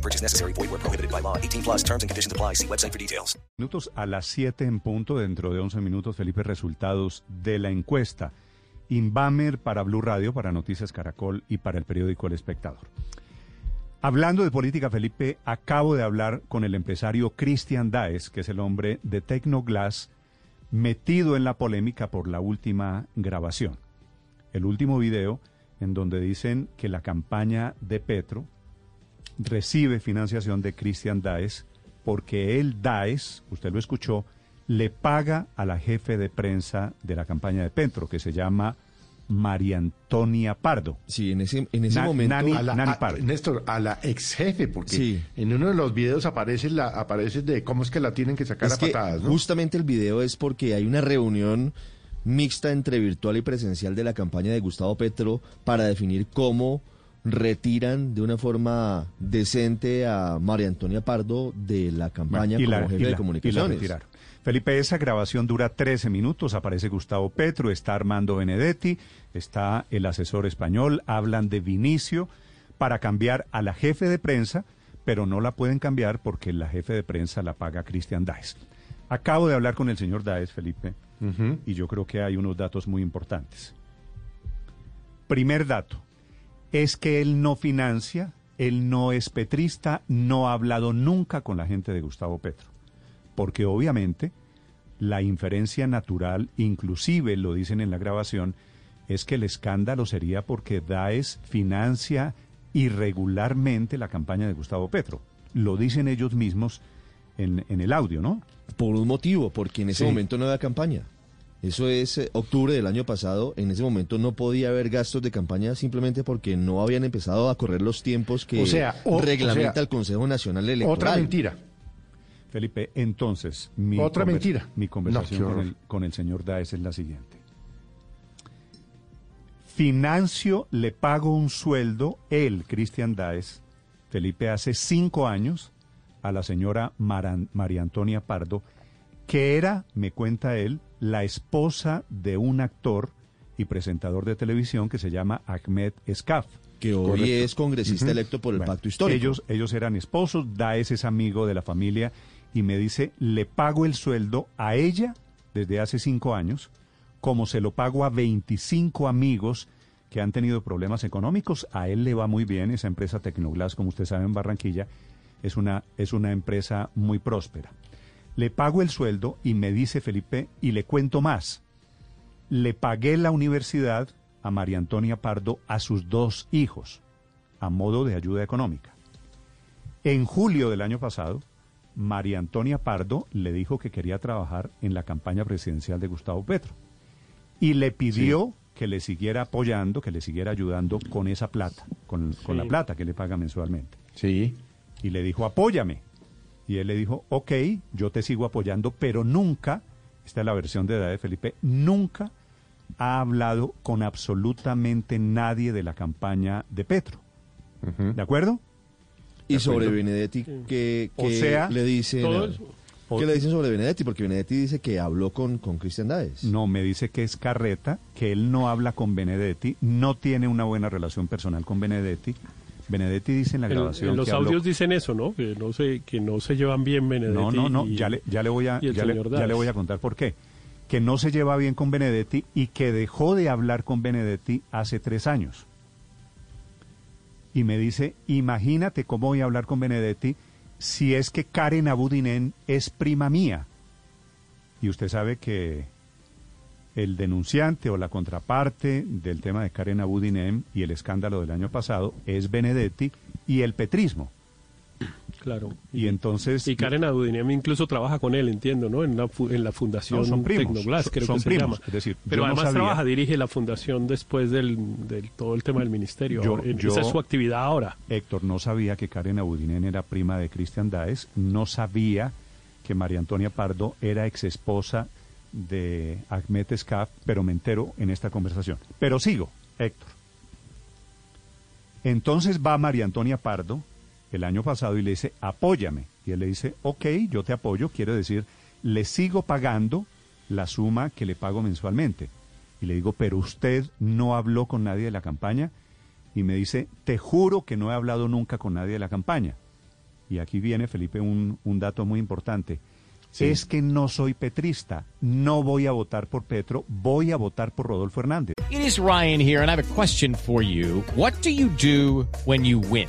Purchase necessary. Void where prohibited by law. 18 plus terms and conditions apply. See website for details. Minutos a las 7 en punto, dentro de 11 minutos, Felipe, resultados de la encuesta. Inbamer para Blue Radio, para Noticias Caracol y para el periódico El Espectador. Hablando de política, Felipe, acabo de hablar con el empresario Christian Daes, que es el hombre de Tecnoglass, metido en la polémica por la última grabación. El último video en donde dicen que la campaña de Petro recibe financiación de Christian Daes porque él, Daes, usted lo escuchó, le paga a la jefe de prensa de la campaña de Petro, que se llama María Antonia Pardo. Sí, en ese, en ese Na- momento... Nani- a la, Nani a- Pardo. Néstor, a la ex jefe, porque Sí. en uno de los videos aparece la aparece de cómo es que la tienen que sacar Es a que patadas, ¿no? justamente el video es porque hay una reunión mixta entre virtual y presencial de la campaña de Gustavo Petro para definir cómo retiran de una forma decente a María Antonia Pardo de la campaña y como la- jefe y de la- y la comunicaciones. Felipe, esa grabación dura 13 minutos, aparece Gustavo Petro, está Armando Benedetti, está el asesor español, hablan de Vinicio para cambiar a la jefe de prensa, pero no la pueden cambiar porque la jefe de prensa la paga Cristian Daes. Acabo de hablar con el señor Daes, Felipe, y yo creo que hay unos datos muy importantes. Primer dato, es que él no financia, él no es petrista, no ha hablado nunca con la gente de Gustavo Petro. Porque obviamente la inferencia natural, inclusive lo dicen en la grabación, es que el escándalo sería porque Daes financia irregularmente la campaña de Gustavo Petro. Lo dicen ellos mismos en, en el audio, ¿no? Por un motivo, porque en ese Sí. momento no había campaña. Eso es eh, octubre del año pasado. En ese momento no podía haber gastos de campaña simplemente porque no habían empezado a correr los tiempos que O sea, o- o reglamenta sea, el Consejo Nacional Electoral. Otra mentira. Felipe, entonces, mi, Otra conver- mentira. mi conversación con, el, con el señor Daes es la siguiente. Financio, le pago un sueldo, él, Cristian Daes, Felipe, hace cinco años, a la señora Maran- María Antonia Pardo, que era, me cuenta él, la esposa de un actor y presentador de televisión que se llama Ahmed Escaf. que hoy Correcto. es congresista electo por el Bueno, Pacto Histórico. Ellos, ellos eran esposos, Daes es amigo de la familia y me dice, le pago el sueldo a ella desde hace cinco años, como se lo pago a 25 amigos que han tenido problemas económicos. A él le va muy bien, esa empresa Tecnoglass, como usted sabe, en Barranquilla, es una, es una empresa muy próspera. Le pago el sueldo y me dice Felipe, y le cuento más. Le pagué la universidad a María Antonia Pardo a sus dos hijos, a modo de ayuda económica. En julio del año pasado, María Antonia Pardo le dijo que quería trabajar en la campaña presidencial de Gustavo Petro y le pidió que le siguiera apoyando, que le siguiera ayudando con esa plata, con, con la plata que le paga mensualmente. Sí. Y le dijo, apóyame. Y él le dijo, ok, yo te sigo apoyando, pero nunca, esta es la versión de edad de Felipe, nunca ha hablado con absolutamente nadie de la campaña de Petro. ¿De acuerdo? y sobre Benedetti, que, O sea, le dicen... ¿Qué le dicen sobre Benedetti? Porque Benedetti dice que habló con, con Cristian Daes. No, me dice que es carreta, que él no habla con Benedetti, no tiene una buena relación personal con Benedetti. Benedetti dice en la grabación en los que habló- audios dicen eso, ¿no? Que no se, que no se llevan bien Benedetti. No, no, no, y- ya le, ya le voy a, ya le, ya le voy a contar por qué. Que no se lleva bien con Benedetti y que dejó de hablar con Benedetti hace tres años. Y me dice, imagínate cómo voy a hablar con Benedetti si es que Karen Abudinen es prima mía. Y usted sabe que el denunciante o la contraparte del tema de Karen Abudinen y el escándalo del año pasado es Benedetti y el petrismo. Claro. Y entonces... Y Karen Abudinem incluso trabaja con él, entiendo, ¿no? En la, fu- en la fundación No, son primos, Tecnoglass, son- creo son que se primos, llama. es decir, Pero no además trabaja, dirige la fundación después del, del todo el tema del ministerio. Yo- yo- Esa es su actividad ahora. Héctor, no sabía que Karen Abudinen era prima de Cristian Daes, no sabía que que María Antonia Pardo era ex esposa de Ahmed Escaf, pero me entero en esta conversación. Pero sigo, Héctor. Entonces va María Antonia Pardo el año pasado y le dice, apóyame. Y él le dice, ok, yo te apoyo, quiere decir, le sigo pagando la suma que le pago mensualmente. Y le digo, pero usted no habló con nadie de la campaña. Y me dice, te juro que no he hablado nunca con nadie de la campaña. Y aquí viene, Felipe, un, un dato muy importante. Es que no soy petrista, no voy a votar por Petro, voy a votar por Rodolfo Hernández. It is Ryan here, and I have a question for you. What do you do when you win?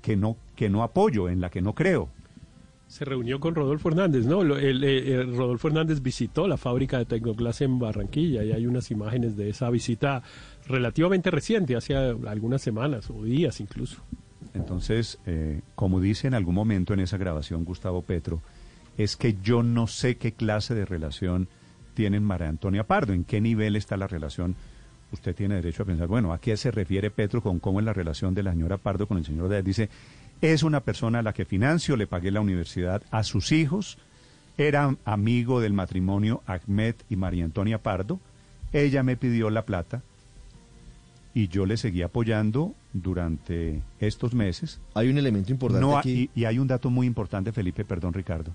que no, que no apoyo, en la que no creo. Se reunió con Rodolfo Hernández, ¿no? El, Rodolfo Hernández visitó la fábrica de Tecnoglass en Barranquilla y hay unas imágenes de esa visita relativamente reciente, hace algunas semanas o días incluso. Entonces, eh, como dice en algún momento en esa grabación Gustavo Petro, es que yo no sé qué clase de relación tienen María Antonia Pardo, en qué nivel está la relación. Usted tiene derecho a pensar, bueno, ¿a qué se refiere Petro con cómo es la relación de la señora Pardo con el señor Díaz? Dice, es una persona a la que financio, le pagué la universidad a sus hijos, era amigo del matrimonio Ahmed y María Antonia Pardo, ella me pidió la plata y yo le seguí apoyando durante estos meses. Hay un elemento importante No aquí. y, y hay un dato muy importante, Felipe, perdón Ricardo,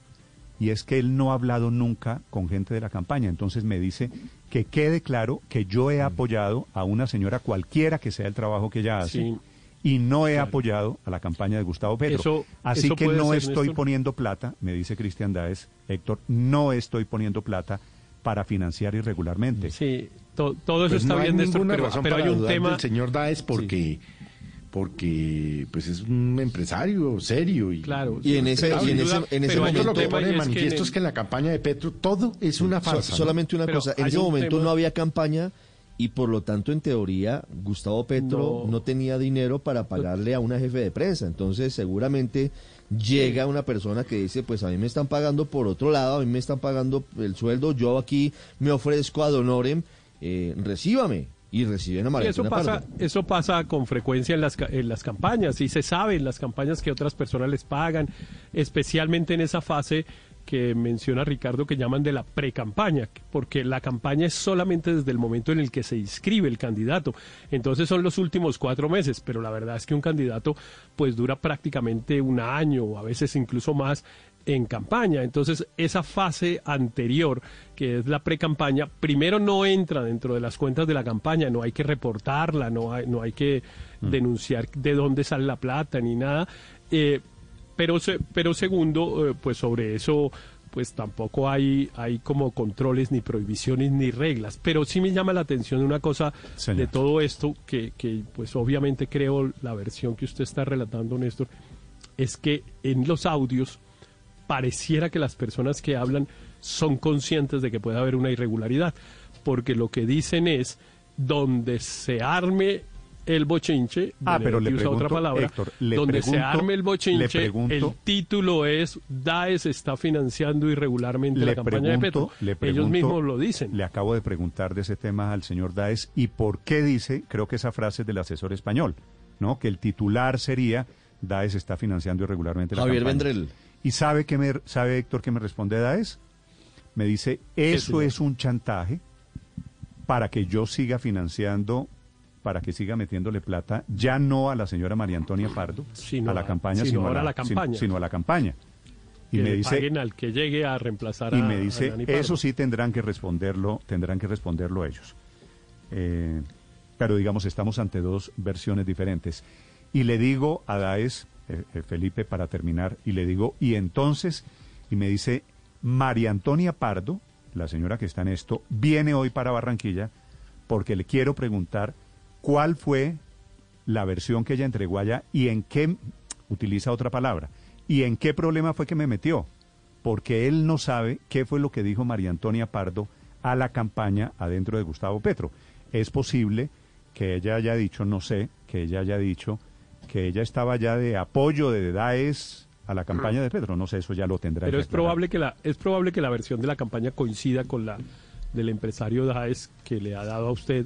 y es que él no ha hablado nunca con gente de la campaña. Entonces me dice que quede claro que yo Mm. he apoyado a una señora cualquiera que sea el trabajo que ella hace. Sí. Y no he Claro. apoyado a la campaña de Gustavo Petro. Eso- Así eso que no ser, estoy Néstor. poniendo plata, me dice Cristian Daes, Héctor, no estoy poniendo plata para financiar irregularmente. Sí, to- todo eso Pues está no hay bien, Néstor, pero, razón pero para hay un tema... del señor Daes porque porque pues es un empresario serio y Claro, Y en ese- y en ese- en ese momento- lo que pone de es que manifiesto es que en la campaña de Petro todo es una farsa. ¿no? solamente una Pero cosa, en ese un momento tema- no había campaña y por lo tanto, en teoría, Gustavo Petro No. no, tenía dinero para pagarle a una jefe de prensa. Entonces, seguramente llega una persona que dice, pues a mí me están pagando por otro lado, a mí me están pagando el sueldo, yo aquí me ofrezco a Donorem, eh, recíbame. Y reciben eso pasa, eso pasa con frecuencia en las, en las campañas y se sabe en las campañas que otras personas les pagan, especialmente en esa fase que menciona Ricardo que llaman de la pre-campaña, porque la campaña es solamente desde el momento en el que se inscribe el candidato. Entonces son los últimos cuatro meses, pero la verdad es que un candidato pues dura prácticamente un año o a veces incluso más en campaña. Entonces, esa fase anterior, que es la pre-campaña, primero no entra dentro de las cuentas de la campaña, no hay que reportarla, no hay, no hay que denunciar de dónde sale la plata ni nada. Eh, pero, pero segundo, eh, pues sobre eso pues tampoco hay, hay como controles, ni prohibiciones, ni reglas. Pero sí me llama la atención una cosa Señor. de todo esto, que, que pues obviamente creo la versión que usted está relatando, Néstor, es que en los audios pareciera que las personas que hablan son conscientes de que puede haber una irregularidad, porque lo que dicen es donde se arme el bochinche, Ah, pero le pregunto, otra palabra, Héctor, le donde se pregunto- arme el le bochinche, pregunto- el título es Daes está financiando irregularmente la campaña de Petro. le Ellos mismos lo dicen. Le acabo de preguntar de ese tema al señor Daes y por qué dice, creo que esa frase es del asesor español, ¿no? Que el titular sería Daes está financiando irregularmente la Javier campaña. Vendrell. ¿Y sabe que me sabe Héctor que me responde Daes? Me dice, eso es un chantaje para que yo siga financiando, para que siga metiéndole plata, ya no a la señora María Antonia Pardo, Sino a la campaña, sino a la, la campaña. sino- sino a la campaña. Y que me dice, al que llegue a reemplazar y me dice, eso sí tendrán que responderlo, tendrán que responderlo ellos. Eh, pero digamos, estamos ante dos versiones diferentes. Y le digo a Daes, eh, eh, Felipe, para terminar, y le digo, y entonces, y me dice, María Antonia Pardo, la señora que está en esto, viene hoy para Barranquilla porque le quiero preguntar cuál fue la versión que ella entregó allá y en qué, utiliza otra palabra, y en qué problema fue que me metió. porque él no sabe qué fue lo que dijo María Antonia Pardo a la campaña adentro de Gustavo Petro. Es posible que ella haya dicho, no sé, que ella haya dicho que ella estaba ya de apoyo de Daes a la campaña de Petro. No sé, eso ya lo tendrá. Pero que es aclarar. probable que la es probable que la versión de la campaña coincida con la del empresario Daes que le ha dado a usted,